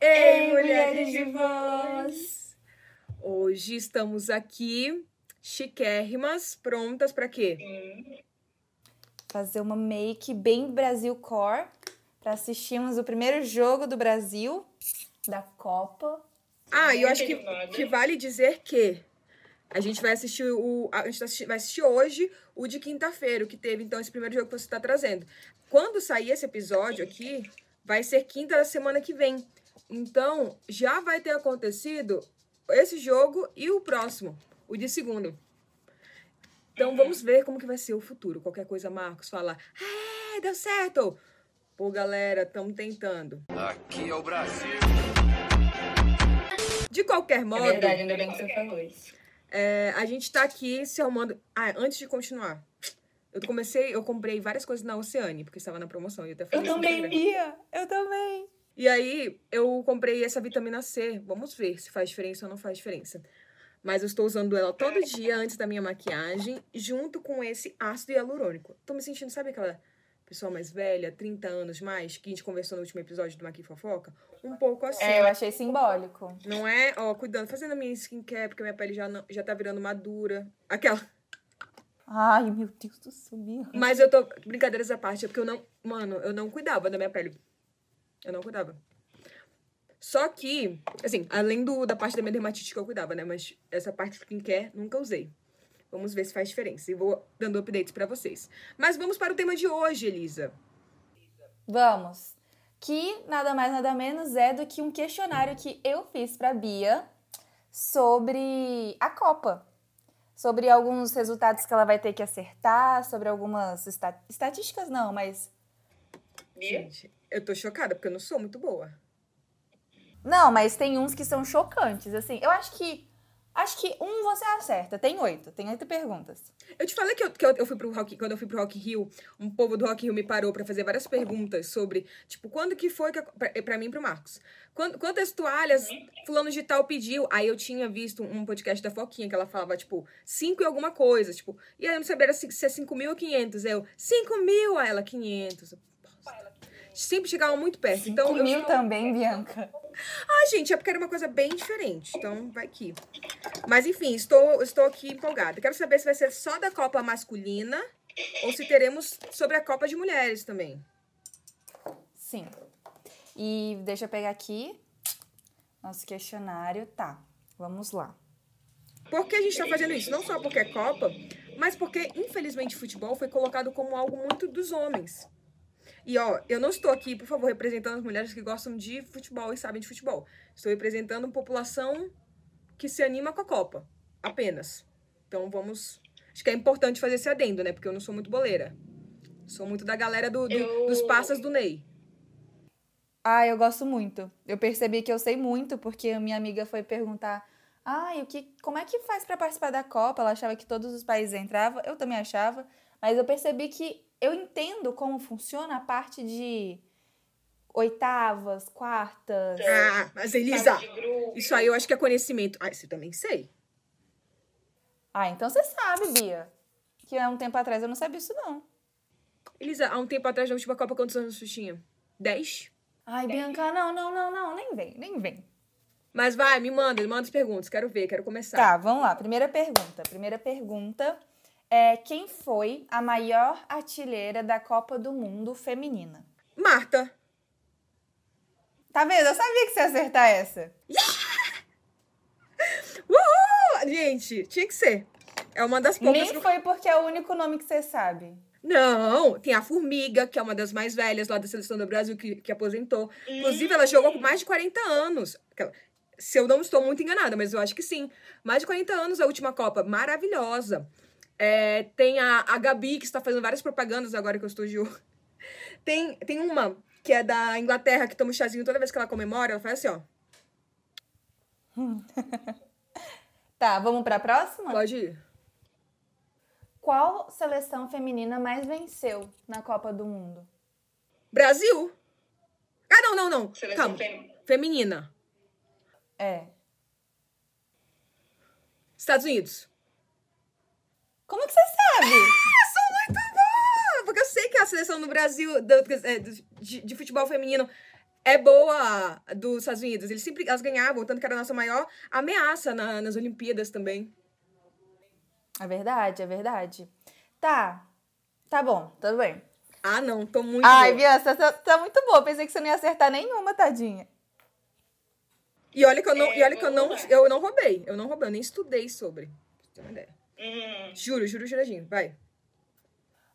Ei, mulheres de voz! Hoje estamos aqui, chiquérrimas, prontas pra quê? fazer uma make bem Brasil Core para assistirmos o primeiro jogo do Brasil da Copa. Ah, eu acho que, que vale dizer que a gente vai assistir o. A gente assisti- vai assistir hoje o de quinta-feira, o que teve, então, esse primeiro jogo que você está trazendo. Quando sair esse episódio aqui, vai ser quinta da semana que vem. Então, já vai ter acontecido esse jogo e o próximo, o de segundo. Então, vamos ver como que vai ser o futuro. Qualquer coisa, Marcos, fala, é, deu certo. Pô, galera, estamos tentando. Aqui é o Brasil. De qualquer modo, É verdade, ainda bem que você falou isso. É, a gente tá aqui se arrumando. Ah, antes de continuar. Eu comecei, eu comprei várias coisas na Oceane, porque estava na promoção. E eu até no Instagram. Bia! Eu também! E aí, eu comprei essa vitamina C. Vamos ver se faz diferença ou não faz diferença. Mas eu estou usando ela todo dia antes da minha maquiagem, junto com esse ácido hialurônico. Tô me sentindo, sabe aquela pessoa mais velha, 30 anos mais, que a gente conversou no último episódio do Maqui Fofoca? Um pouco assim. É, eu achei simbólico. Não é? Ó, cuidando, fazendo a minha skincare, porque minha pele já, não, já tá virando madura. Aquela. Ai, meu Deus do céu. Mas eu tô. Brincadeiras à parte, é porque eu não. Mano, eu não cuidava da minha pele. Eu não cuidava. Só que, assim, além do, da parte da minha dermatite que eu cuidava, né? Mas essa parte de skincare nunca usei. Vamos ver se faz diferença. E vou dando updates pra vocês. Mas vamos para o tema de hoje, Elisa. Vamos. Que nada mais, nada menos é do que um questionário que eu fiz pra Bia sobre a Copa. Sobre alguns resultados que ela vai ter que acertar, sobre algumas esta- estatísticas, não, mas Gente, eu tô chocada, porque eu não sou muito boa. Não, mas tem uns que são chocantes, assim. Eu acho que. Acho que um você acerta. Tem oito. Tem oito perguntas. Eu te falei que, eu, que eu, eu fui pro Rock, quando eu fui pro Rock Rio, um povo do Rock Rio me parou pra fazer várias perguntas sobre, tipo, quando que foi que a- pra, pra mim e pro Marcos? Quando, quantas toalhas fulano de tal pediu? Aí eu tinha visto um podcast da Foquinha que ela falava, tipo, cinco e alguma coisa, tipo, e aí eu não sabia se se é cinco mil ou quinhentos. Eu, cinco mil, aí ela, quinhentos. Sempre chegava muito perto. Então, Cinco eu mil também, Bianca. ah, gente, é porque era uma coisa bem diferente. Então, vai aqui. Mas, enfim, estou, estou aqui empolgada. Quero saber se vai ser só da Copa masculina ou se teremos sobre a Copa de Mulheres também. Sim. E deixa eu pegar aqui nosso questionário. Tá, vamos lá. Por que a gente está fazendo isso? Não só porque é Copa, mas porque, infelizmente, futebol foi colocado como algo muito dos homens. E, ó, eu não estou aqui, por favor, representando as mulheres que gostam de futebol e sabem de futebol. Estou representando uma população que se anima com a Copa. Apenas. Então, vamos... Acho que é importante fazer esse adendo, né? Porque eu não sou muito boleira. Sou muito da galera do, do- dos passas do Ney. Ah, eu gosto muito. Eu percebi que eu sei muito porque a minha amiga foi perguntar: "Ah, o que, como é que faz pra participar da Copa?" Ela achava que todos os países entravam, eu também achava, mas eu percebi que eu entendo como funciona a parte de oitavas, quartas. Ah, mas Elisa, isso aí eu acho que é conhecimento. Ah, isso eu também sei. Ah, então você sabe, Bia. Que há um tempo atrás eu não sabia isso não. Elisa, há um tempo atrás na última Copa, quantos anos você tinha? Dez? Ai, Bianca, não, não, não, não, nem vem, nem vem. Mas vai, me manda, me manda as perguntas. Quero ver, quero começar. Tá, vamos lá. Primeira pergunta. Primeira pergunta é quem foi a maior artilheira da Copa do Mundo feminina? Marta. Tá vendo? Eu sabia que você ia acertar essa. Uhul! Gente, tinha que ser. É uma das poucas. Nem foi porque é o único nome que você sabe. Não, tem a Formiga, que é uma das mais velhas lá da seleção do Brasil, que, que aposentou. Inclusive, ela jogou por mais de 40 anos. Se eu não estou muito enganada, mas eu acho que sim. Mais de 40 anos a última Copa. Maravilhosa. É, tem a, a Gabi, que está fazendo várias propagandas agora que eu estou de olho. Tem, tem uma que é da Inglaterra, que toma um chazinho toda vez que ela comemora. Ela faz assim, ó. Tá, vamos pra próxima? Pode ir. Qual seleção feminina mais venceu na Copa do Mundo? Brasil. Ah, não, não, não. Seleção Calma. fem- Feminina. É. Estados Unidos. Como que você sabe? seleção do Brasil do- é, do- de, de futebol feminino é boa dos Estados Unidos. Eles sempre elas ganhavam, tanto que era a nossa maior ameaça na- nas Olimpíadas também. É verdade, é verdade. Tá. Tá bom, tudo bem. Ah, não, tô muito. Ai, boa. Bia, você tá, tá muito boa. Pensei que você não ia acertar nenhuma, tadinha. E olha que eu não, É, e olha que eu não, eu não roubei. Eu não roubei, eu nem estudei sobre. Pra você ter uma ideia. Hum, Juro, juro, juradinho. Vai.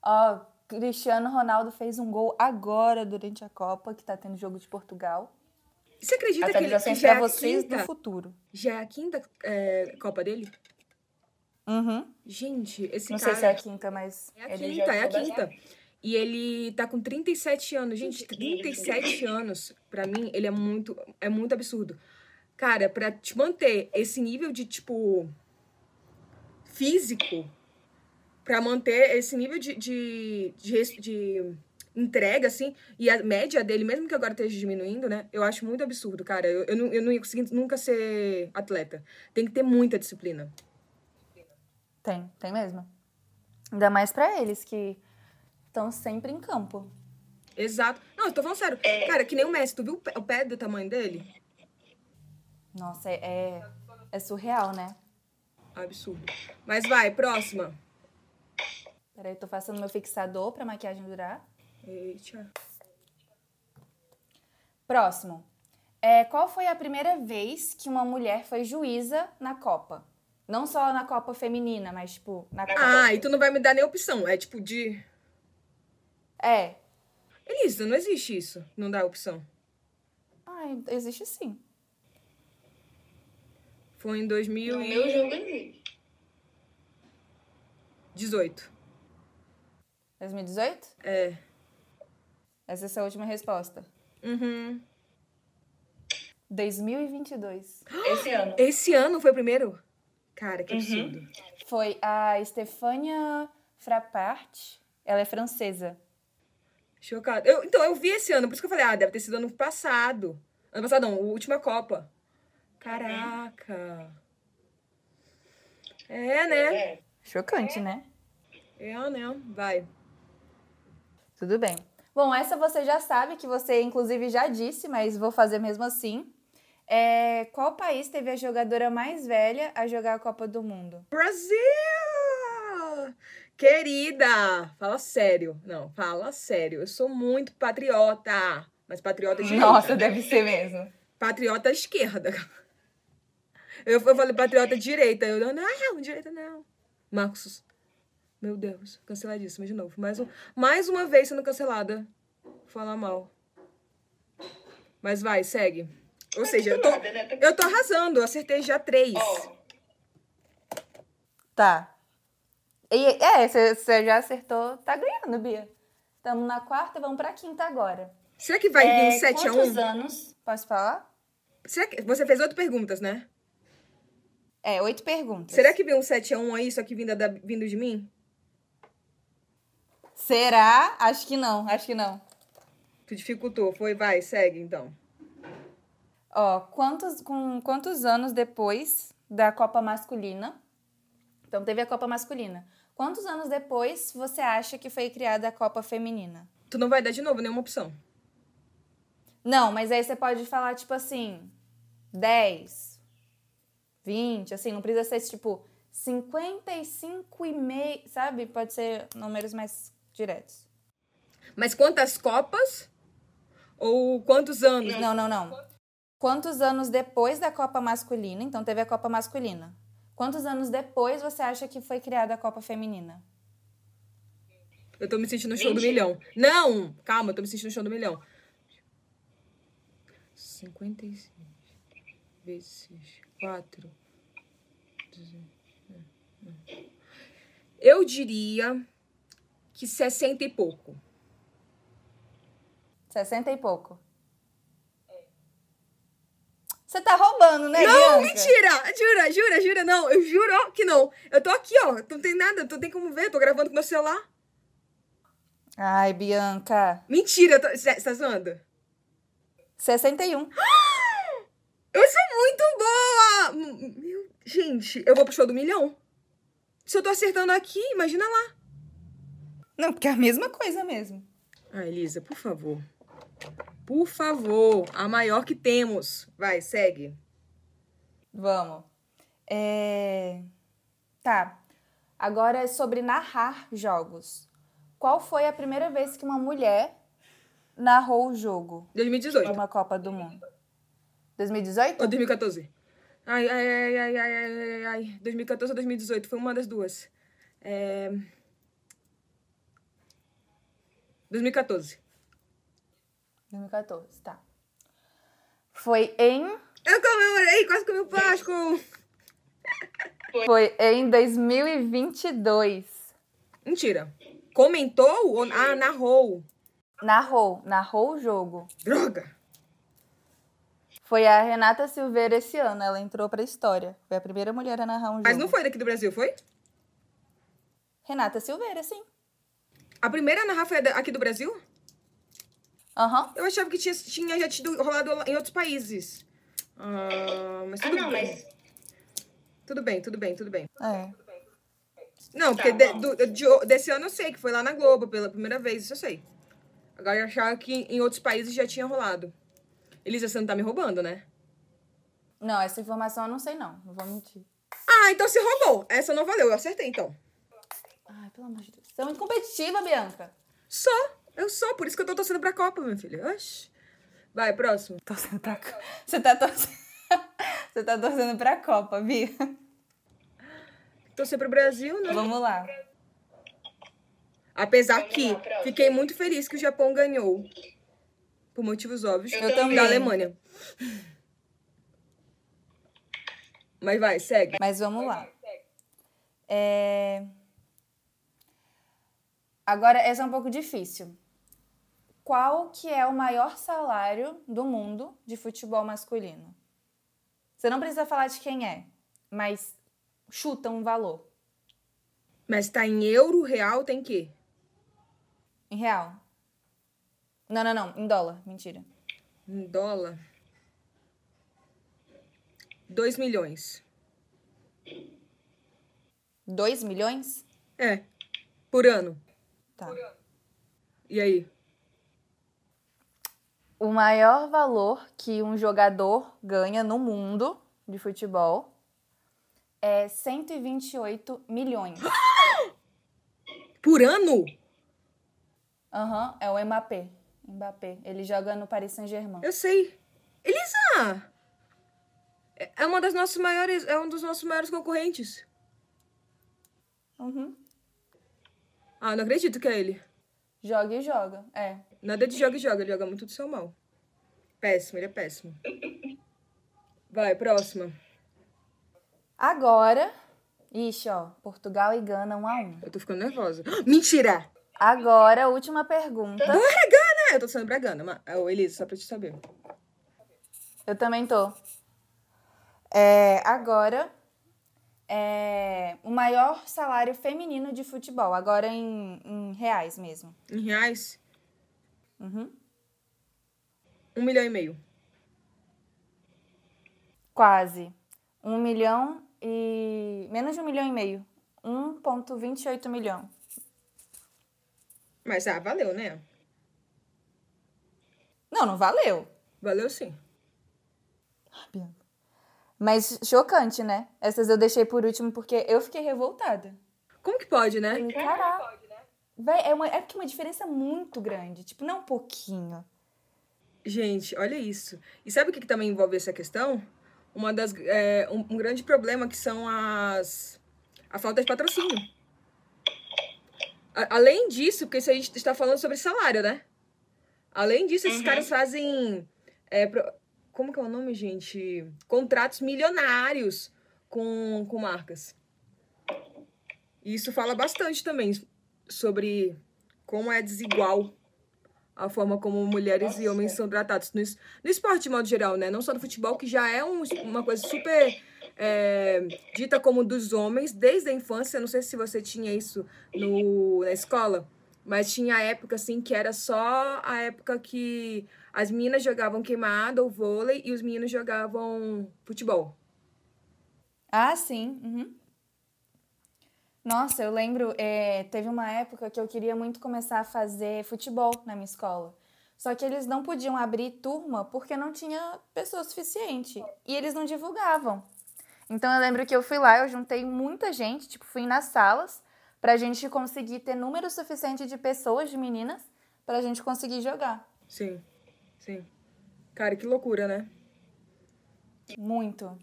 Ó, Cristiano Ronaldo fez um gol agora durante a Copa, que tá tendo jogo de Portugal. Você acredita que, ele, que Atualizações já é vocês quinta, do futuro. já é a quinta é, Copa dele? Uhum. Gente, esse Não cara... sei se é a quinta, mas É a ele quinta, já é a quinta. E ele tá com 37 anos. Gente, 37 anos, pra mim, ele é muito, é muito absurdo. Cara, pra te manter esse nível de, tipo, físico, pra manter esse nível de, de, de, de entrega, assim, e a média dele, mesmo que agora esteja diminuindo, né? Eu acho muito absurdo, cara. Eu, eu, não, eu não ia conseguir nunca ser atleta. Tem que ter muita disciplina. Tem, tem mesmo. Ainda mais pra eles que estão sempre em campo. Exato. Não, eu tô falando sério. Cara, que nem o Messi. Tu viu o pé, o pé do tamanho dele? Nossa, é, é, é surreal, né? Absurdo. Mas vai, próxima. Peraí, tô passando meu fixador pra maquiagem durar. Eita. Próximo. É, qual foi a primeira vez que uma mulher foi juíza na Copa? Não só na Copa feminina, mas, tipo, na Copa. Ah, e tu não vai me dar nem opção. É tipo de. É. Elisa, não existe isso. Não dá opção. Ai, existe sim. Foi em no 2018. meu jogo existe. 2018? É. Essa é a sua última resposta. Uhum. 2022. Esse ano. Esse ano foi o primeiro? Cara, que absurdo. Foi a Stefania Frappart. Ela é francesa. Chocado. Eu, então, eu vi esse ano, por isso que eu falei, ah, deve ter sido ano passado. Ano passado não, a última Copa. Caraca. É, né? É. Chocante, né? É, né? Vai. Tudo bem. Bom, essa você já sabe, que você inclusive já disse, mas vou fazer mesmo assim. É, qual país teve a jogadora mais velha a jogar a Copa do Mundo? Brasil! Querida! Fala sério. Não, fala sério. Eu sou muito patriota. Mas patriota de Nossa, deve ser mesmo. Patriota esquerda. Eu, eu falei patriota direita. Eu não, não, direita não. Marcos. Meu Deus, canceladíssima de novo. Mais, um, mais uma vez sendo cancelada. Falar mal. Mas vai, segue. Ou seja, eu tô, Nada, né? Tá- eu tô arrasando. Eu acertei já três. Tá. E, é, você já acertou, tá ganhando, Bia. Estamos na quarta, vamos pra quinta agora. Será que vai vir É, um 7 a 1 quantos anos? Posso falar? Será que, você fez oito perguntas, né? É, oito perguntas. Será que veio um 7 a 1 aí, só que vindo, da, vindo de mim? Será? Acho que não, acho que não. Tu dificultou. Foi, vai, segue então. Ó, quantos, com quantos anos depois da Copa Masculina? Então, teve a Copa Masculina. Quantos anos depois você acha que foi criada a Copa Feminina? Tu não vai dar de novo nenhuma opção. Não, mas aí você pode falar, tipo assim, 10, 20, assim, não precisa ser, tipo, 55 e meio, sabe? Pode ser números mais diretos. Mas quantas copas? Ou quantos anos? Não, não, não. Quantos anos depois da Copa Masculina? Então, teve a Copa Masculina. Quantos anos depois você acha que foi criada a Copa Feminina? Eu tô me sentindo no show do milhão. Não! Calma, eu tô me sentindo no show do milhão. 55 vezes 4. Eu diria que 60 e pouco. 60 e pouco. Você tá roubando, né, Não, Bianca? mentira! Jura, jura, jura, não. Eu juro que não. Eu tô aqui, ó. Não tem nada, tu tem como ver. Tô gravando com meu celular. Ai, Bianca. Mentira, tô... Você tá zoando? 61. Eu sou muito boa! M- Meu... Gente, eu vou pro show do milhão. Se eu tô acertando aqui, imagina lá. Não, porque é a mesma coisa mesmo. Ah, Elisa, por favor. Por favor, a maior que temos. Vai, segue. Vamos. É... Tá. Agora é sobre narrar jogos. Qual foi a primeira vez que uma mulher narrou o jogo de 2018. uma Copa do Mundo? 2018? Ou 2014? Ai, ai, ai, ai, ai, ai, ai, ai. 2014 ou 2018? Foi uma das duas. É... 2014. 2014, tá. Foi em Eu comemorei, quase comi o Páscoa. foi em 2022. Mentira. Comentou ou ah, narrou? Narrou, narrou o jogo. Droga. Foi a Renata Silveira esse ano, ela entrou pra história. Foi a primeira mulher a narrar um jogo. Mas não foi daqui do Brasil, foi? Renata Silveira, sim. A primeira a narrar foi aqui do Brasil? Aham. Eu achava que tinha, tinha já tido rolado em outros países. Ah, mas Ah, tudo não, bem. mas Tudo bem, tudo bem, tudo bem. É. Não, Tá porque de- bom. do- de- desse ano eu sei que foi lá na Globo pela primeira vez, isso eu sei. Agora eu achava que em outros países já tinha rolado. Elisa, você não tá me roubando, né? Não, essa informação eu não sei não, não vou mentir. Ah, então você roubou. Essa não valeu, eu acertei então. Ai, pelo amor de Deus. Você é muito competitiva, Bianca. Só, eu sou, por isso que eu tô torcendo pra Copa, minha filha. Oxi. Vai, próximo. Torcendo pra Copa. Você tá torcendo. Você tá torcendo pra Copa, Bia. Torcer pro Brasil, né? Vamos lá. Apesar Vamos que lá, fiquei muito feliz que o Japão ganhou. Por motivos óbvios. Eu da também. Alemanha. Mas vai, segue. Mas vamos lá. É... Agora, essa é um pouco difícil. Qual que é o maior salário do mundo de futebol masculino? Você não precisa falar de quem é, mas chuta um valor. Mas tá em euro, real, tem que? Em real. Não, não, não. Em dólar. Mentira. Em dólar. 2 milhões. 2 milhões? É. Por ano. Tá. E aí? O maior valor que um jogador ganha no mundo de futebol é 128 milhões. Por ano? Aham, é o Mbappé. Mbappé. Ele joga no Paris Saint-Germain. Eu sei. Elisa! É é uma das nossas maiores. É um dos nossos maiores concorrentes. Uhum. Ah, não acredito que é ele. Joga e joga. É. Nada de joga e joga, ele joga muito do seu mal. Péssimo, ele é péssimo. Vai, próxima. Agora. Ixi, ó. Portugal e Gana 1 a 1 Eu tô ficando nervosa. Mentira! Agora, última pergunta. Bora! Eu tô sendo pra Gana. mas- Ô, Elisa, só pra te saber. Eu também tô. É, agora, é, o maior salário feminino de futebol. Agora em, em reais mesmo. Em reais, Uhum. um milhão e meio. Quase. Um milhão e... Menos de um milhão e meio. 1,28 milhão. Mas, ah, valeu, né? Não, não valeu. Valeu sim. Mas chocante, né? Essas eu deixei por último porque eu fiquei revoltada. Como que pode, né? Caraca. Véi, é, uma, é porque é uma diferença muito grande. Tipo, não um pouquinho. Gente, olha isso. E sabe o que, que também envolve essa questão? Uma das, é, um, um grande problema que são as a falta de patrocínio. A- além disso, porque isso a gente está falando sobre salário, né? Além disso, esses Uhum. caras fazem é, pro- como que é o nome, gente? Contratos milionários com, com marcas. E isso fala bastante também sobre como é desigual a forma como mulheres e homens são tratados no, no esporte de modo geral, né? Não só no futebol, que já é um- uma coisa super é, dita como dos homens desde a infância. Não sei se você tinha isso no, na escola, mas tinha época assim que era só a época que as meninas jogavam queimada ou vôlei e os meninos jogavam futebol. Ah, sim. Uhum. Nossa, eu lembro, é, teve uma época que eu queria muito começar a fazer futebol na minha escola. Só que eles não podiam abrir turma porque não tinha pessoa suficiente. E eles não divulgavam. Então eu lembro que eu fui lá, eu juntei muita gente, tipo, fui nas salas pra gente conseguir ter número suficiente de pessoas, de meninas, pra gente conseguir jogar. Sim, sim. Cara, que loucura, né? Muito.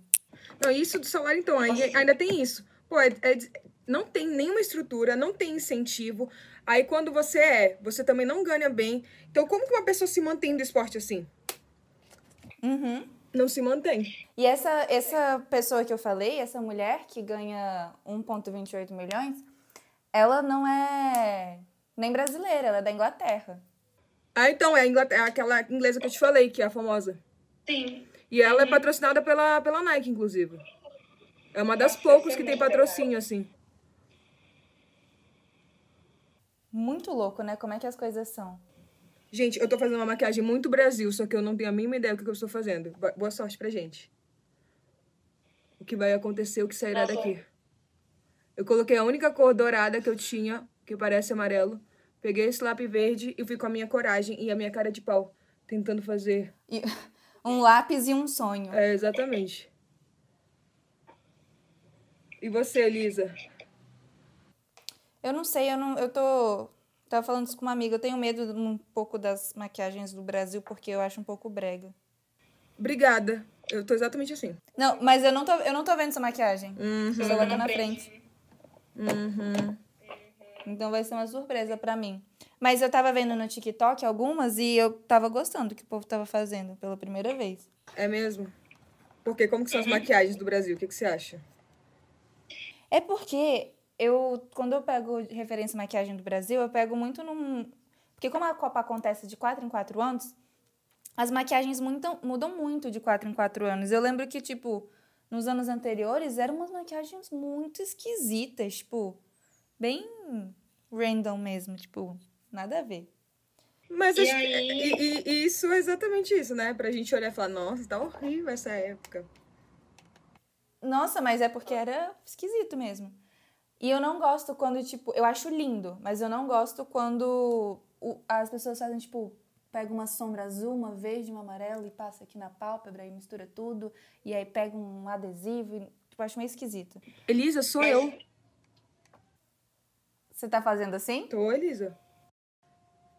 Não, isso do salário, então, ainda tem isso. Pô, é- é- não tem nenhuma estrutura, não tem incentivo. Aí quando você é, você também não ganha bem. Então, como que uma pessoa se mantém do esporte assim? Uhum. Não se mantém. E essa, essa pessoa que eu falei, essa mulher que ganha 1,28 milhões, ela não é nem brasileira, ela é da Inglaterra. Ah, então, é, a Inglaterra, é aquela inglesa que eu te falei, que é a famosa. Sim. E ela é patrocinada pela, pela Nike, inclusive. É uma das poucas que tem patrocínio, assim. Muito louco, né? Como é que as coisas são. Gente, eu tô fazendo uma maquiagem muito Brasil, só que eu não tenho a mínima ideia do que eu estou fazendo. Bo- Boa sorte pra gente. O que vai acontecer, o que sairá Nossa. daqui. Eu coloquei a única cor dourada que eu tinha, que parece amarelo. Peguei esse lápis verde e fui com a minha coragem e a minha cara de pau, tentando fazer. E um lápis e um sonho. É, exatamente. E você, Elisa? Eu não sei, eu não. Eu tô. Tava falando isso com uma amiga. Eu tenho medo um pouco das maquiagens do Brasil, porque eu acho um pouco brega. Obrigada. Eu tô exatamente assim. Não, mas eu não tô, eu não tô vendo essa maquiagem. Uhum. Você coloca na frente. Uhum. Então vai ser uma surpresa pra mim. Mas eu tava vendo no TikTok algumas e eu tava gostando do que o povo tava fazendo pela primeira vez. É mesmo? Porque como que são as maquiagens do Brasil? O que, que você acha? É porque eu, quando eu pego referência à maquiagem do Brasil, eu pego muito num. Porque como a Copa acontece de 4 em 4 anos, as maquiagens mudam, mudam muito de 4 em 4 anos. Eu lembro que, tipo, nos anos anteriores eram umas maquiagens muito esquisitas, tipo, bem random mesmo, tipo, nada a ver. Mas E acho que- aí- e, e- e isso é exatamente isso, né? Pra gente olhar e falar, nossa, tá horrível essa época. Nossa, mas é porque era esquisito mesmo. E eu não gosto quando, tipo, eu acho lindo, mas eu não gosto quando o- as pessoas fazem, tipo, pega uma sombra azul, uma verde, uma amarela e passa aqui na pálpebra e mistura tudo, e aí pega um adesivo, e, tipo, acho meio esquisito. Elisa, sou eu. Você tá fazendo assim? Tô, Elisa.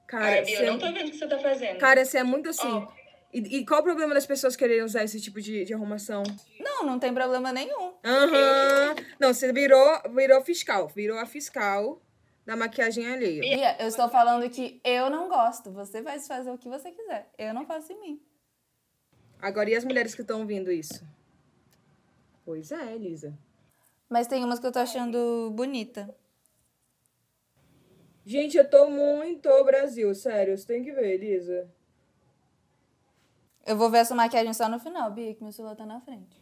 Cara, Ai, eu não tô vendo o que você tá fazendo. cara, você é muito assim. Ó. E, e qual o problema das pessoas quererem usar esse tipo de, de arrumação? Não, não tem problema nenhum. Aham. Não, você virou, virou fiscal. Virou a fiscal da maquiagem alheia. Bia, eu estou falando que eu não gosto. Você vai fazer o que você quiser. Eu não faço em mim. Agora, e as mulheres que estão ouvindo isso? Pois é, Elisa. Mas tem umas que eu tô achando bonita. Gente, eu tô muito Brasil, sério. Você tem que ver, Elisa. Eu vou ver essa maquiagem só no final, Bia, que meu celular tá na frente.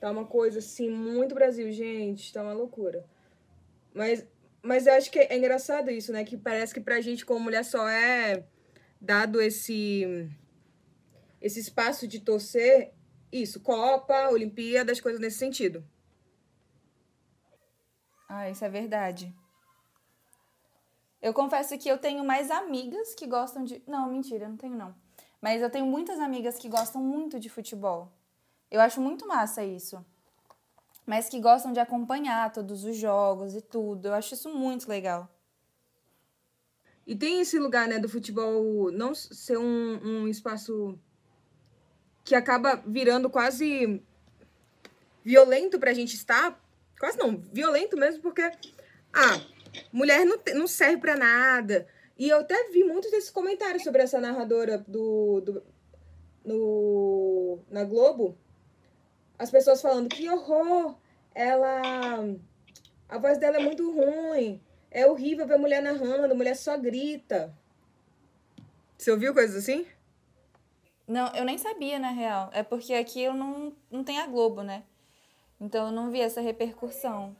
Tá uma coisa assim, muito Brasil, gente. Tá uma loucura. Mas, mas eu acho que é engraçado isso, né? Que parece que pra gente, como mulher, só é dado esse, esse espaço de torcer isso, Copa, Olimpíadas, coisas nesse sentido. Ah, isso é verdade. Eu confesso que eu tenho mais amigas que gostam de. Não, mentira, não tenho, não. Mas eu tenho muitas amigas que gostam muito de futebol. Eu acho muito massa isso. Mas que gostam de acompanhar todos os jogos e tudo. Eu acho isso muito legal. E tem esse lugar, né, do futebol não ser um, um espaço que acaba virando quase violento pra gente estar. Quase não, violento mesmo, porque, ah, mulher não, não serve pra nada. E eu até vi muitos desses comentários sobre essa narradora do, do no, na Globo. As pessoas falando que horror, ela. A voz dela é muito ruim. É horrível ver mulher narrando, mulher só grita. Você ouviu coisas assim? Não, eu nem sabia, na real. É porque aqui eu não, não tenho a Globo, né? Então eu não vi essa repercussão.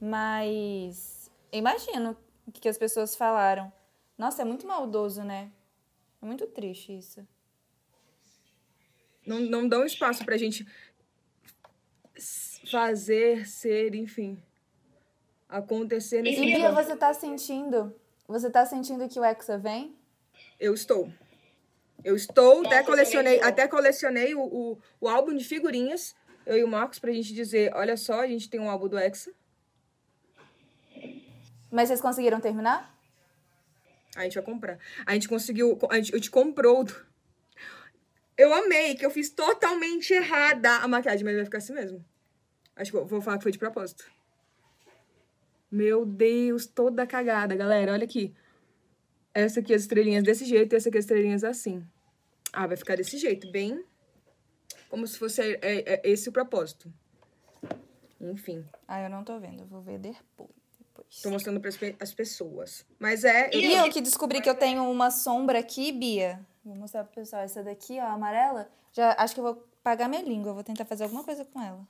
Mas imagino o que as pessoas falaram. Nossa, é muito maldoso, né? É muito triste isso. Não, não dão espaço pra gente fazer, ser, enfim. acontecer nesse E Bia, você tá sentindo? Você tá sentindo que o Hexa vem? Eu estou. Eu estou, Nossa, até colecionei, até colecionei o, o, o álbum de figurinhas, eu e o Marcos, pra gente dizer, olha só, a gente tem um álbum do Hexa. Mas vocês conseguiram terminar? A gente vai comprar. A gente conseguiu. A gente, eu te comprou. Eu amei, que eu fiz totalmente errada a maquiagem, mas vai ficar assim mesmo. Acho que vou, vou falar que foi de propósito. Meu Deus, toda cagada, galera. Olha aqui. Essa aqui as estrelinhas desse jeito e essa aqui as estrelinhas assim. Ah, vai ficar desse jeito, bem. Como se fosse é, é, é esse o propósito. Enfim, Ah, eu não tô vendo. Eu vou ver depois. depois. tô mostrando para as pessoas. Mas é. eu- E eu que descobri que eu tenho uma sombra aqui, Bia. Vou mostrar pro pessoal. Essa daqui, ó, amarela. Já acho que eu vou pagar minha língua. Eu vou tentar fazer alguma coisa com ela.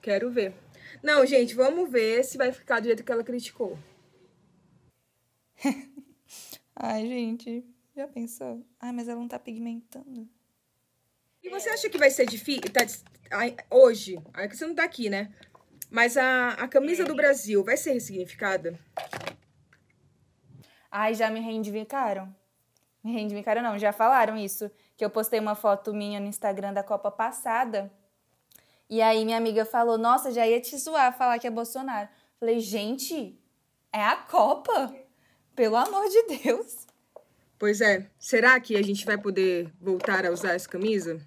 Quero ver. Não, gente, vamos ver se vai ficar do jeito que ela criticou. Ai, gente. Já pensou? Ai, mas ela não tá pigmentando. E você acha que vai ser difícil? Tá, hoje, a que você não tá aqui, né? Mas a, a camisa do Brasil vai ser ressignificada? Ai, já me reivindicaram. Me reivindicaram, não. Já falaram isso. Que eu postei uma foto minha no Instagram da Copa passada. E aí minha amiga falou, nossa, já ia te zoar falar que é Bolsonaro. Falei, gente, é a Copa? Pelo amor de Deus. Pois é. Será que a gente vai poder voltar a usar essa camisa?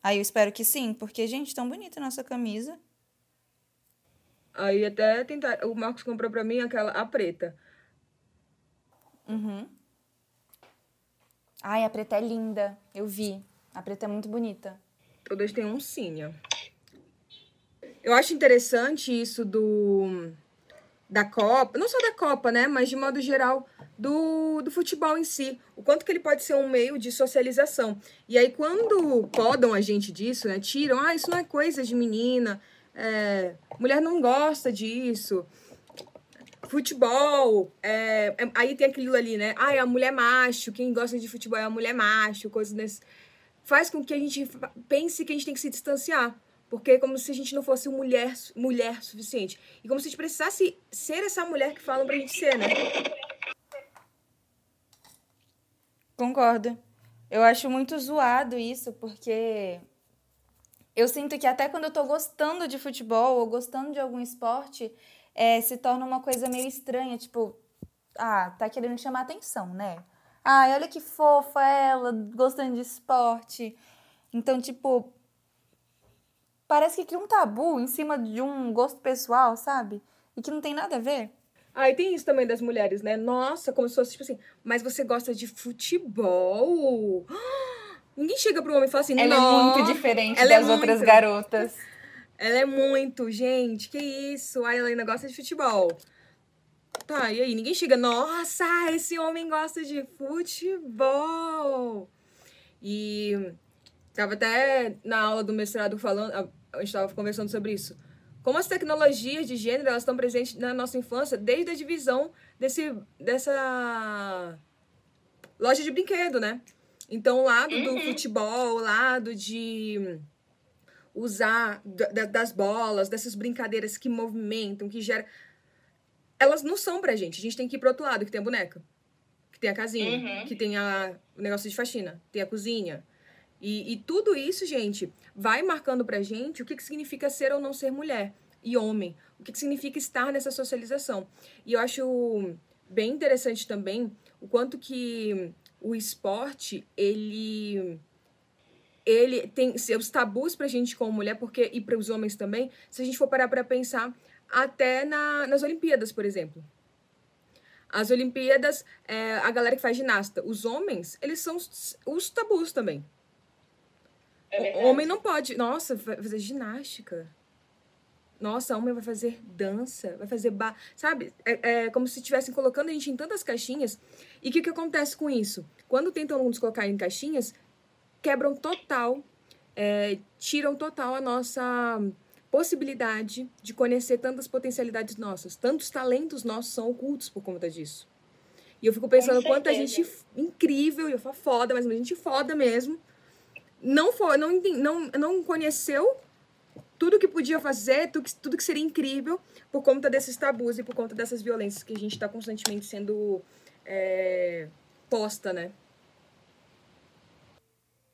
Aí eu espero que sim, porque, gente, tão bonita a nossa camisa. Aí até tentar. O Marcos comprou pra mim aquela, a preta. Uhum. Ai, a preta é linda. Eu vi. A preta é muito bonita. Todas têm oncinha. Eu acho interessante isso do da Copa, não só da Copa, né, mas de modo geral do, do futebol em si, o quanto que ele pode ser um meio de socialização. E aí quando podam a gente disso, né, tiram, ah, isso não é coisa de menina, é, mulher não gosta disso. Futebol, é, é- aí tem aquilo ali, né? É a mulher macho, quem gosta de futebol é a mulher macho, coisas desse faz com que a gente pense que a gente tem que se distanciar. Porque é como se a gente não fosse mulher, mulher suficiente. E como se a gente precisasse ser essa mulher que falam pra gente ser, né? Concordo. Eu acho muito zoado isso, porque eu sinto que até quando eu tô gostando de futebol ou gostando de algum esporte, é, se torna uma coisa meio estranha, tipo, ah, tá querendo chamar atenção, né? Ai, olha que fofa ela, gostando de esporte. Então, tipo, parece que cria um tabu em cima de um gosto pessoal, sabe? E que não tem nada a ver. Ah, e tem isso também das mulheres, né? Nossa, como se fosse tipo assim, mas você gosta de futebol? Ninguém chega pro homem e fala assim, Ela é "Nó, muito diferente ela é das outras muito." garotas. Ela é muito, gente, que isso? Ai, ela ainda gosta de futebol. Tá, e aí? Ninguém chega, nossa, esse homem gosta de futebol. E tava até na aula do mestrado falando, a a gente tava conversando sobre isso. Como as tecnologias de gênero, elas estão presentes na nossa infância desde a divisão desse, dessa loja de brinquedo, né? Então, o lado do futebol, o lado de usar da- da- das bolas, dessas brincadeiras que movimentam, que geram. Elas não são pra gente. A gente tem que ir pro outro lado, que tem a boneca, que tem a casinha, Uhum. que tem a, o negócio de faxina, tem a cozinha. E, e tudo isso, gente, vai marcando pra gente o que, que significa ser ou não ser mulher e homem. O que, que significa estar nessa socialização. E eu acho bem interessante também o quanto que o esporte, ele ele tem seus tabus pra gente como mulher, porque e para os homens também, se a gente for parar pra pensar até na, nas Olimpíadas, por exemplo. As Olimpíadas, é, a galera que faz ginasta, os homens, eles são os, os tabus também. É homem não pode, nossa, vai fazer ginástica. Nossa, homem vai fazer dança, vai fazer bar, sabe? É, é como se estivessem colocando a gente em tantas caixinhas. E o que, que acontece com isso? Quando tentam nos colocar em caixinhas, quebram total, é, tiram total a nossa possibilidade de conhecer tantas potencialidades nossas. Tantos talentos nossos são ocultos por conta disso. E eu fico pensando quanta gente incrível, e eu falo foda, mas gente foda mesmo, não foi, não, não, não conheceu tudo que podia fazer, tudo que, tudo que seria incrível por conta desses tabus e por conta dessas violências que a gente está constantemente sendo é, posta, né?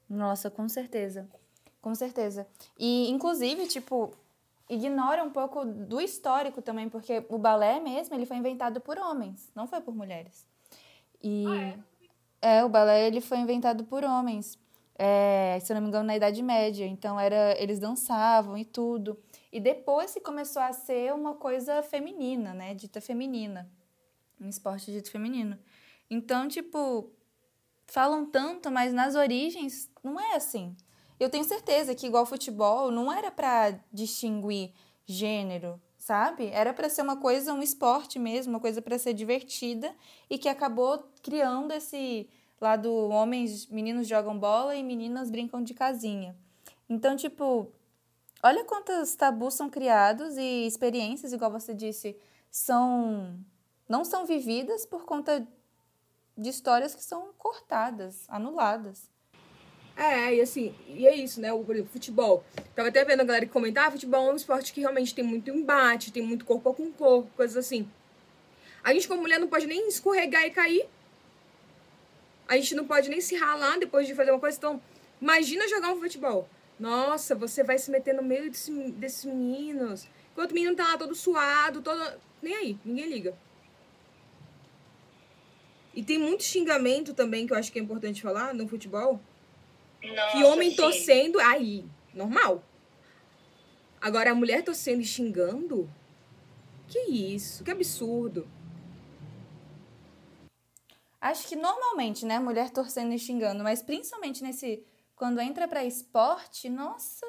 Nossa, com certeza. Com certeza. E, inclusive, tipo, ignora um pouco do histórico também, porque o balé mesmo, ele foi inventado por homens, não foi por mulheres. E é? o balé ele foi inventado por homens. É, se eu não me engano, na Idade Média. Então era, eles dançavam e tudo. E depois se começou a ser uma coisa feminina, né? Dita feminina. Um esporte dito feminino. Então, tipo, falam tanto, mas nas origens não é assim. Eu tenho certeza que igual futebol não era para distinguir gênero, sabe? Era para ser uma coisa, um esporte mesmo, uma coisa para ser divertida e que acabou criando esse lado homens, meninos jogam bola e meninas brincam de casinha. Então, tipo, olha quantos tabus são criados e experiências, igual você disse, são não são vividas por conta de histórias que são cortadas, anuladas. É, e assim, e é isso, né? O, por exemplo, futebol. Tava até vendo a galera que comentar, ah, futebol é um esporte que realmente tem muito embate, tem muito corpo com corpo, coisas assim. A gente, como mulher, não pode nem escorregar e cair. A gente não pode nem se ralar depois de fazer uma coisa. Então, imagina jogar um futebol. Nossa, você vai se meter no meio desse, desses meninos. Enquanto o menino tá lá todo suado, todo. Nem aí, ninguém liga. E tem muito xingamento também, que eu acho que é importante falar no futebol. Nossa, que homem sim. torcendo, aí, normal. Agora, a mulher torcendo e xingando? Que isso, que absurdo. Acho que normalmente, né, mulher torcendo e xingando, mas principalmente nesse quando entra para esporte, nossa.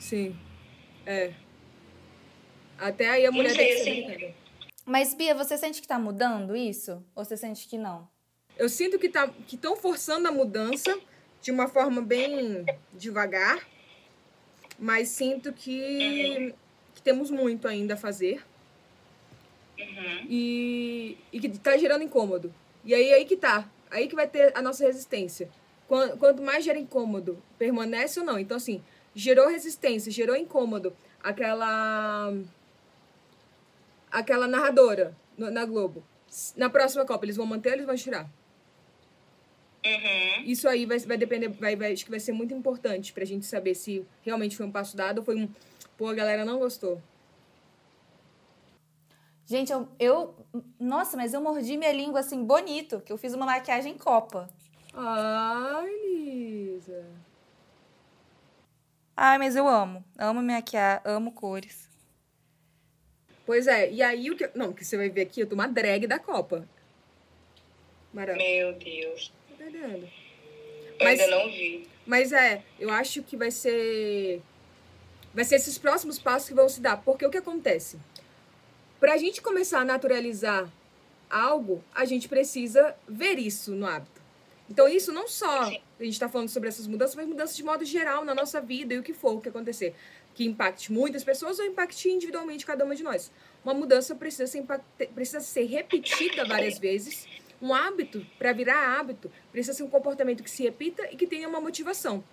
Sim, é. Até aí a mulher Não tem sei, que ser assim. Mas Bia, você sente que tá mudando isso? Ou você sente que não? Eu sinto que tá, que estão forçando a mudança de uma forma bem devagar, mas sinto que, que temos muito ainda a fazer Uhum. e, e que tá gerando incômodo. E aí aí que tá, aí que vai ter a nossa resistência. Quan- Quanto mais gera incômodo, permanece ou não. Então assim, gerou resistência, gerou incômodo, aquela aquela narradora no- na Globo. Na próxima Copa eles vão manter ou eles vão tirar? Uhum. Isso aí vai, vai depender, vai, vai, acho que vai ser muito importante pra gente saber se realmente foi um passo dado ou foi um. Pô, a galera não gostou. Gente, eu, eu. Nossa, mas eu mordi minha língua assim, bonito, que eu fiz uma maquiagem copa. Ai, Lisa. Ai, mas eu amo. Amo maquiar, amo cores. Pois é, e aí o que. Não, o que você vai ver aqui, eu tô uma drag da Copa. Maravilha. Meu Deus. Tá entendendo? Mas- ainda não vi. Mas é, eu acho que vai ser. Vai ser esses próximos passos que vão se dar. Porque o que acontece? Pra gente começar a naturalizar algo, a gente precisa ver isso no hábito. Então, isso não só a gente tá falando sobre essas mudanças, mas mudanças de modo geral na nossa vida e o que for que acontecer. Que impacte muitas pessoas ou impacte individualmente cada uma de nós. Uma mudança precisa ser, precisa ser repetida várias vezes. Um hábito, para virar hábito, precisa ser um comportamento que se repita e que tenha uma motivação.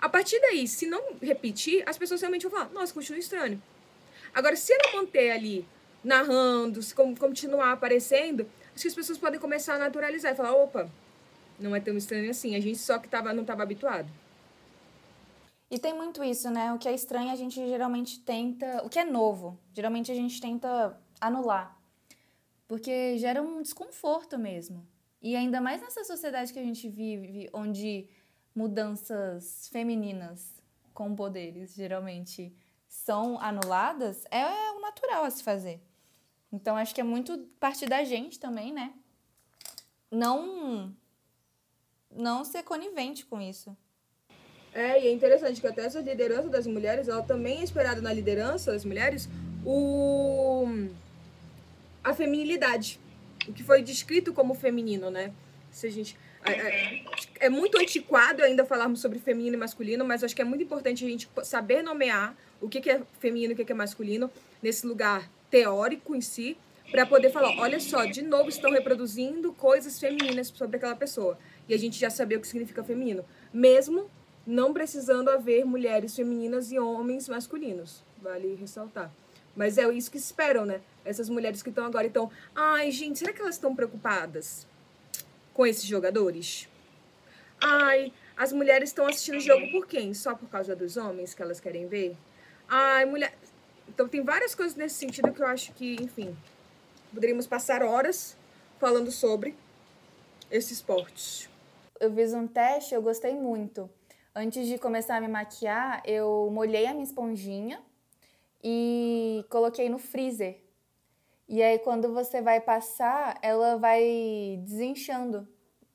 A partir daí, se não repetir, as pessoas realmente vão falar, nossa, continua estranho. Agora, se ela manter ali, narrando, se continuar aparecendo, acho que as pessoas podem começar a naturalizar e falar, opa, não é tão estranho assim, a gente só que tava, não estava habituado. E tem muito isso, né? O que é estranho a gente geralmente tenta. O que é novo, geralmente a gente tenta anular. Porque gera um desconforto mesmo. E ainda mais nessa sociedade que a gente vive, onde mudanças femininas com poderes geralmente são anuladas, é o natural a se fazer. Então acho que é muito parte da gente também, né? Não não ser conivente com isso. É, e é interessante que até essa liderança das mulheres, ela também é esperada na liderança das mulheres o a feminilidade, o que foi descrito como feminino, né? Se a gente é, é- muito antiquado ainda falarmos sobre feminino e masculino, mas acho que é muito importante a gente saber nomear o que que é feminino e o que que é masculino nesse lugar teórico em si, para poder falar, olha só, de novo estão reproduzindo coisas femininas sobre aquela pessoa. E a gente já saber o que significa feminino, mesmo não precisando haver mulheres femininas e homens masculinos. Vale ressaltar. Mas é isso que esperam, né? Essas mulheres que estão agora. Então, ai, gente, será que elas estão preocupadas com esses jogadores? Ai, as mulheres estão assistindo o jogo por quem? Só por causa dos homens que elas querem ver? Ai, mulher. Então, tem várias coisas nesse sentido que eu acho que, enfim, poderíamos passar horas falando sobre esse esporte. Eu fiz um teste, eu gostei muito. Antes de começar a me maquiar, eu molhei a minha esponjinha e coloquei no freezer. E aí, quando você vai passar, ela vai desinchando.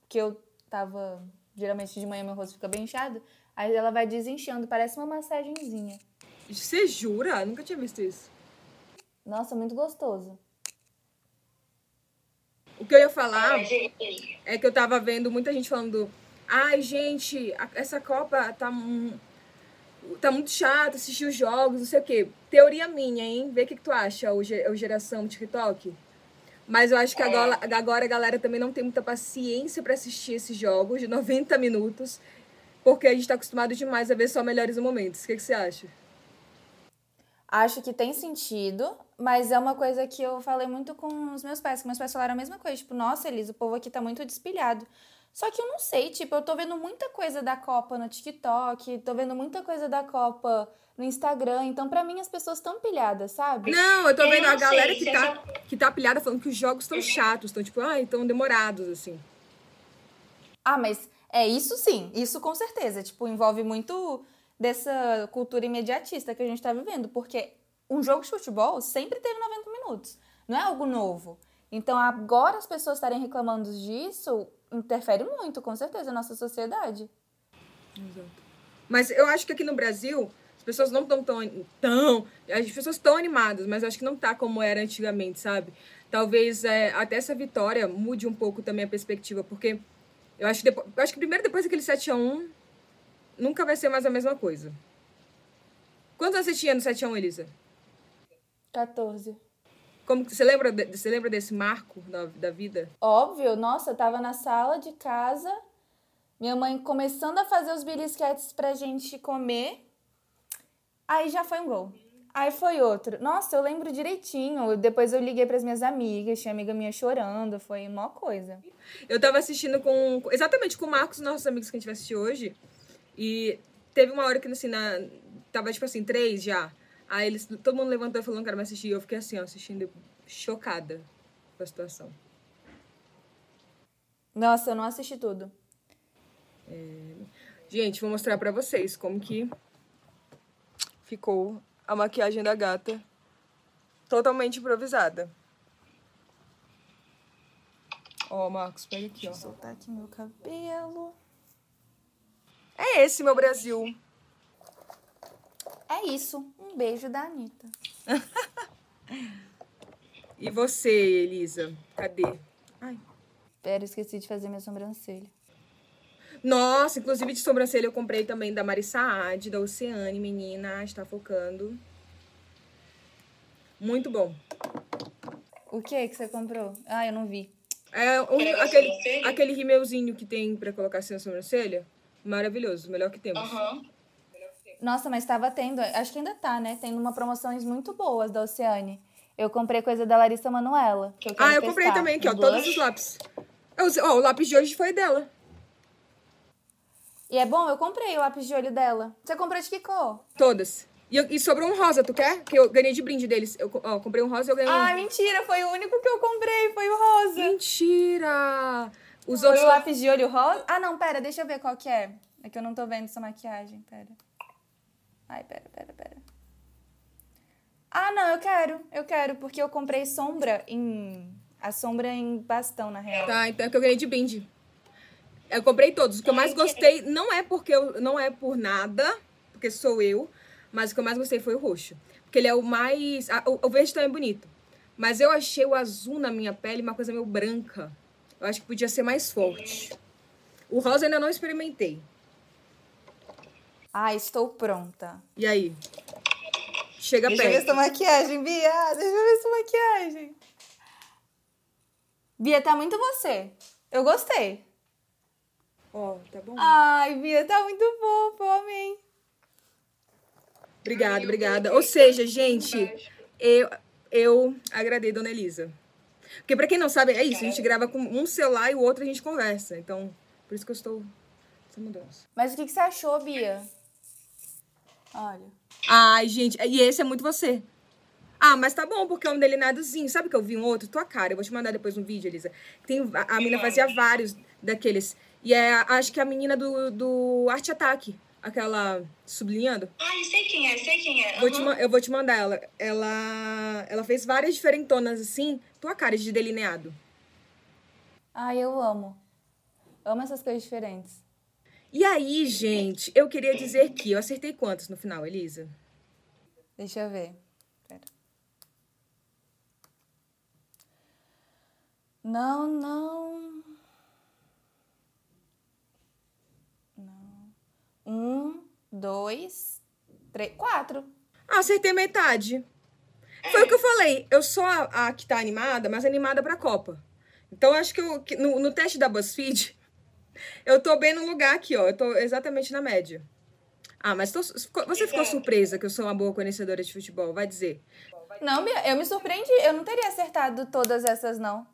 Que eu tava. Geralmente de manhã meu rosto fica bem inchado. Aí ela vai desinchando, parece uma massagenzinha. Você jura? Eu nunca tinha visto isso. Nossa, muito gostoso. O que eu ia falar é que eu tava vendo muita gente falando: ai, gente, essa Copa tá, tá muito chato assistir os jogos, não sei o quê. Teoria minha, hein? Vê o que, que tu acha, o, ge- o geração TikTok. Mas eu acho que agora, agora a galera também não tem muita paciência pra assistir esses jogos de 90 minutos, porque a gente tá acostumado demais a ver só melhores momentos. O que, que você acha? Acho que tem sentido, mas é uma coisa que eu falei muito com os meus pais, que meus pais falaram a mesma coisa, tipo, nossa, Elisa, o povo aqui tá muito despilhado. Só que eu não sei, tipo, eu tô vendo muita coisa da Copa no TikTok, tô vendo muita coisa da Copa no Instagram, então pra mim as pessoas estão pilhadas, sabe? Não, eu tô Eu vendo a não sei, galera que tá, só- que tá pilhada falando que os jogos estão chatos, estão tipo, ai, tão demorados, assim. Ah, mas é isso sim, isso com certeza. Tipo, envolve muito dessa cultura imediatista que a gente tá vivendo, porque um jogo de futebol sempre teve 90 minutos, não é algo novo. Então, agora as pessoas estarem reclamando disso interfere muito, com certeza, na nossa sociedade. Mas eu acho que aqui no Brasil, as pessoas não estão tão, tão. As pessoas estão animadas, mas eu acho que não tá como era antigamente, sabe? Talvez é, até essa vitória mude um pouco também a perspectiva, porque eu acho que, depois, eu acho que primeiro depois daquele 7x1, nunca vai ser mais a mesma coisa. Quantos anos você tinha no 7x1, Elisa? 14. Como, que- você, lembra, você lembra desse marco da, da vida? Óbvio, nossa, eu tava na sala de casa, minha mãe começando a fazer os belisquetes pra gente comer. Aí já foi um gol. Aí foi outro. Nossa, eu lembro direitinho. Depois eu liguei pras minhas amigas, tinha amiga minha chorando, foi uma coisa. Eu tava assistindo com. Exatamente com o Marcos, nossos amigos que a gente vai assistir hoje. E teve uma hora que assim, na, tava tipo assim, três já. Aí eles, todo mundo levantou e falou, não quero mais assistir. E eu fiquei assim, ó, assistindo, chocada com a situação. Nossa, eu não assisti tudo. Gente, vou mostrar pra vocês como que ficou a maquiagem da gata. Totalmente improvisada. Ó, Marcos, pega aqui, ó. Soltar aqui meu cabelo. É esse, meu Brasil. É isso. Um beijo da Anitta. E você, Elisa? Cadê? Ai. Pera, esqueci de fazer minha sobrancelha. Nossa, inclusive de sobrancelha eu comprei também da Marissa Ade, da Oceane, menina, está focando. Muito bom. O que que você comprou? Ah, eu não vi. É um, aquele, aquele rimeuzinho que tem pra colocar assim na sobrancelha. Maravilhoso, melhor que temos. Aham. Nossa, mas tava tendo, acho que ainda tá, né? Tendo uma promoções muito boas da Oceane. Eu comprei coisa da Larissa Manoela. Que eu Ah, eu comprei também aqui, ó, todos os lápis. Ó, o lápis de hoje foi dela. E é bom, eu comprei o lápis de olho dela. Você comprou de que cor? Todas. E, eu- e sobrou um rosa, tu quer? Que eu ganhei de brinde deles. Eu ó, comprei um rosa e eu ganhei Ah, um. mentira, foi o único que eu comprei, foi o rosa. Mentira! Os Foi outros. o lápis de olho rosa? Ah, não, pera, deixa eu ver qual que é. É que eu não tô vendo essa maquiagem, pera. Ai, pera, pera, pera. Ah, não, eu quero, eu quero, porque eu comprei sombra em... A sombra em bastão, na real. Tá, então é que eu ganhei de brinde. Eu comprei todos. O que eu mais gostei não é porque eu não é por nada, porque sou eu, mas o que eu mais gostei foi o roxo. Porque ele é o mais. ah, o, o verde também é bonito. Mas eu achei o azul na minha pele uma coisa meio branca. Eu acho que podia ser mais forte. O rosa eu ainda não experimentei. Ah, estou pronta. E aí? Chega Deixa eu ver perto. essa maquiagem, Bia. Deixa eu ver essa maquiagem. Bia, tá muito você. Eu gostei. Ó, tá bom? Ai, Bia, tá muito fofo, amei. Obrigada, obrigada. Ou seja, gente, eu, eu agradei, dona Elisa. Porque pra quem não sabe, é isso, a gente grava com um celular e o outro a gente conversa. Então, por isso que eu estou essa mudança. Mas o que, que você achou, Bia? Olha. Ai, gente, e esse é muito você. Ah, mas tá bom, porque é um delinadozinho. Sabe que eu vi um outro? Tua cara. Eu vou te mandar depois um vídeo, Elisa. Tem, a, a menina fazia vários daqueles. E é, acho que a menina do, do Arte Ataque. Aquela sublinhando. Ai, sei quem é, sei quem é. Vou te eu vou te mandar ela. Ela, ela fez várias diferentonas assim. Tua cara de delineado. Ai, eu amo. Amo essas coisas diferentes. E aí, gente, eu queria dizer que eu acertei quantos no final, Elisa? Deixa eu ver. Pera. Não, não. Não. Um, dois, três, quatro. Ah, acertei metade. Foi o que eu falei. Eu sou a, a que tá animada, mas animada pra Copa. Então, acho que, eu, que no, no teste da BuzzFeed, eu tô bem no lugar aqui, ó. Eu tô exatamente na média. Ah, mas tô- você ficou surpresa que eu sou uma boa conhecedora de futebol, vai dizer. Não, eu me surpreendi. Eu não teria acertado todas essas, não.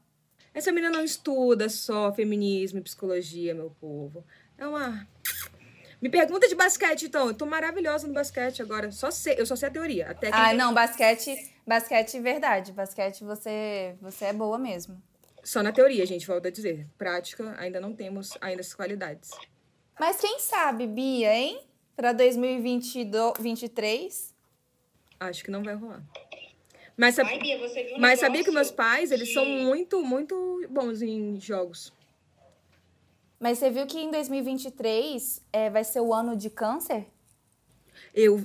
Essa menina não estuda só feminismo e psicologia, meu povo. É uma. Me pergunta de basquete, então. Eu tô maravilhosa no basquete agora. Só sei, eu só sei a teoria. A técnica. Ah, não, basquete, basquete verdade. Basquete você, você é boa mesmo. Só na teoria, gente, volto a dizer. Prática, ainda não temos ainda essas qualidades. Mas quem sabe, Bia, hein? Pra 2023. Acho que não vai rolar. Mas, sab- Ai, Bia, você viu mas sabia que meus pais, eles são que- muito, muito bons em jogos. Mas você viu que em 2023 é, vai ser o ano de câncer? Eu,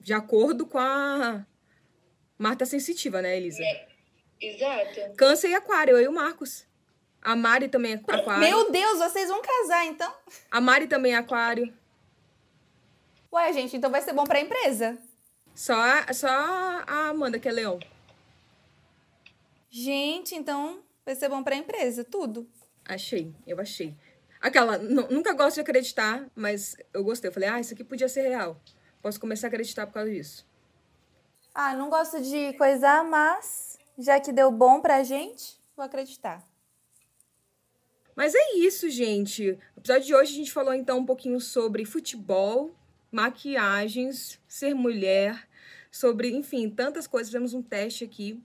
de acordo com a Marta Sensitiva, né, Elisa? Exato. Câncer e aquário, eu e o Marcos. A Mari também é aquário. Meu Deus, vocês vão casar, então? A Mari também é aquário. Ué, gente, então vai ser bom pra empresa. Só, a- só a Amanda, que é leão. Gente, então vai ser bom pra empresa, tudo. Achei, eu achei. Aquela, nu- nunca gosto de acreditar, mas eu gostei. Eu falei, ah, isso aqui podia ser real. Posso começar a acreditar por causa disso. Ah, não gosto de coisar, mas já que deu bom pra gente, vou acreditar. Mas é isso, gente. No episódio de hoje a gente falou então um pouquinho sobre futebol, maquiagens, ser mulher, sobre, enfim, tantas coisas. Fizemos um teste aqui.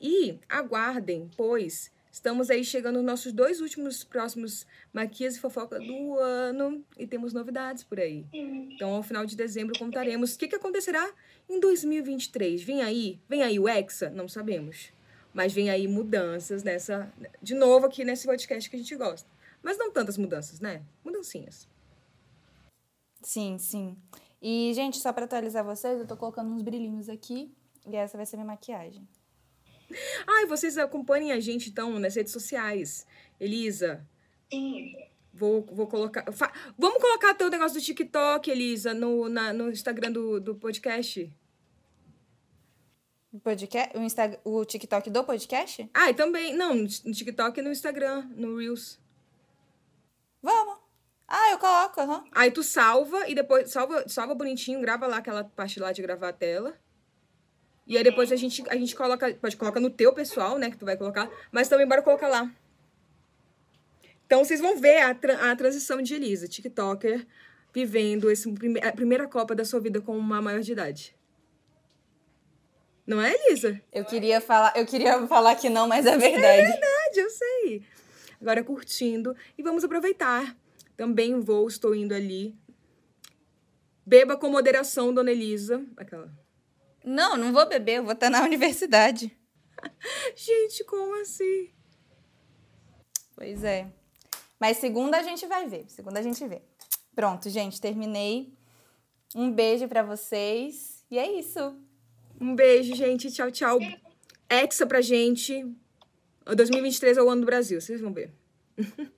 E aguardem, pois estamos aí chegando nos nossos dois últimos próximos maquias e fofoca do ano e temos novidades por aí. Então, ao final de dezembro contaremos o que, que acontecerá em 2023. Vem aí, vem aí o Hexa? Não sabemos. Mas vem aí mudanças nessa. De novo aqui nesse podcast que a gente gosta. Mas não tantas mudanças, né? Mudancinhas. Sim, sim. E, gente, só pra atualizar vocês, eu tô colocando uns brilhinhos aqui. E essa vai ser minha maquiagem. Ah, e vocês acompanhem a gente então nas redes sociais. Elisa, Sim. vou, vou colocar. fa- Vamos colocar teu negócio do TikTok, Elisa, no, na- no Instagram do, do podcast? O, podcast, o, Insta, o TikTok do podcast? Ah, e também. Não, no TikTok e no Instagram, no Reels. Vamos. Ah, eu coloco, aham. Aí tu salva e depois salva, salva bonitinho, grava lá aquela parte lá de gravar a tela. E aí depois a gente, a gente coloca, pode colocar no teu pessoal, né, que tu vai colocar, mas também bora colocar lá. Então vocês vão ver a, tra- a transição de Elisa, TikToker, vivendo esse, a primeira Copa da sua vida com uma maior de idade. Não é, Elisa? Eu queria falar, eu queria falar que não, mas é verdade. verdade, eu sei. Agora curtindo. E vamos aproveitar. Também vou, estou indo ali. Beba com moderação, dona Elisa. Aquela. Não, não vou beber, eu vou estar na universidade. Gente, como assim? Pois é. Mas segunda a gente vai ver. Segunda a gente vê. Pronto, gente, terminei. Um beijo pra vocês. E é isso. Um beijo, gente. Tchau, tchau. Hexa pra gente. 2023 é o ano do Brasil, vocês vão ver.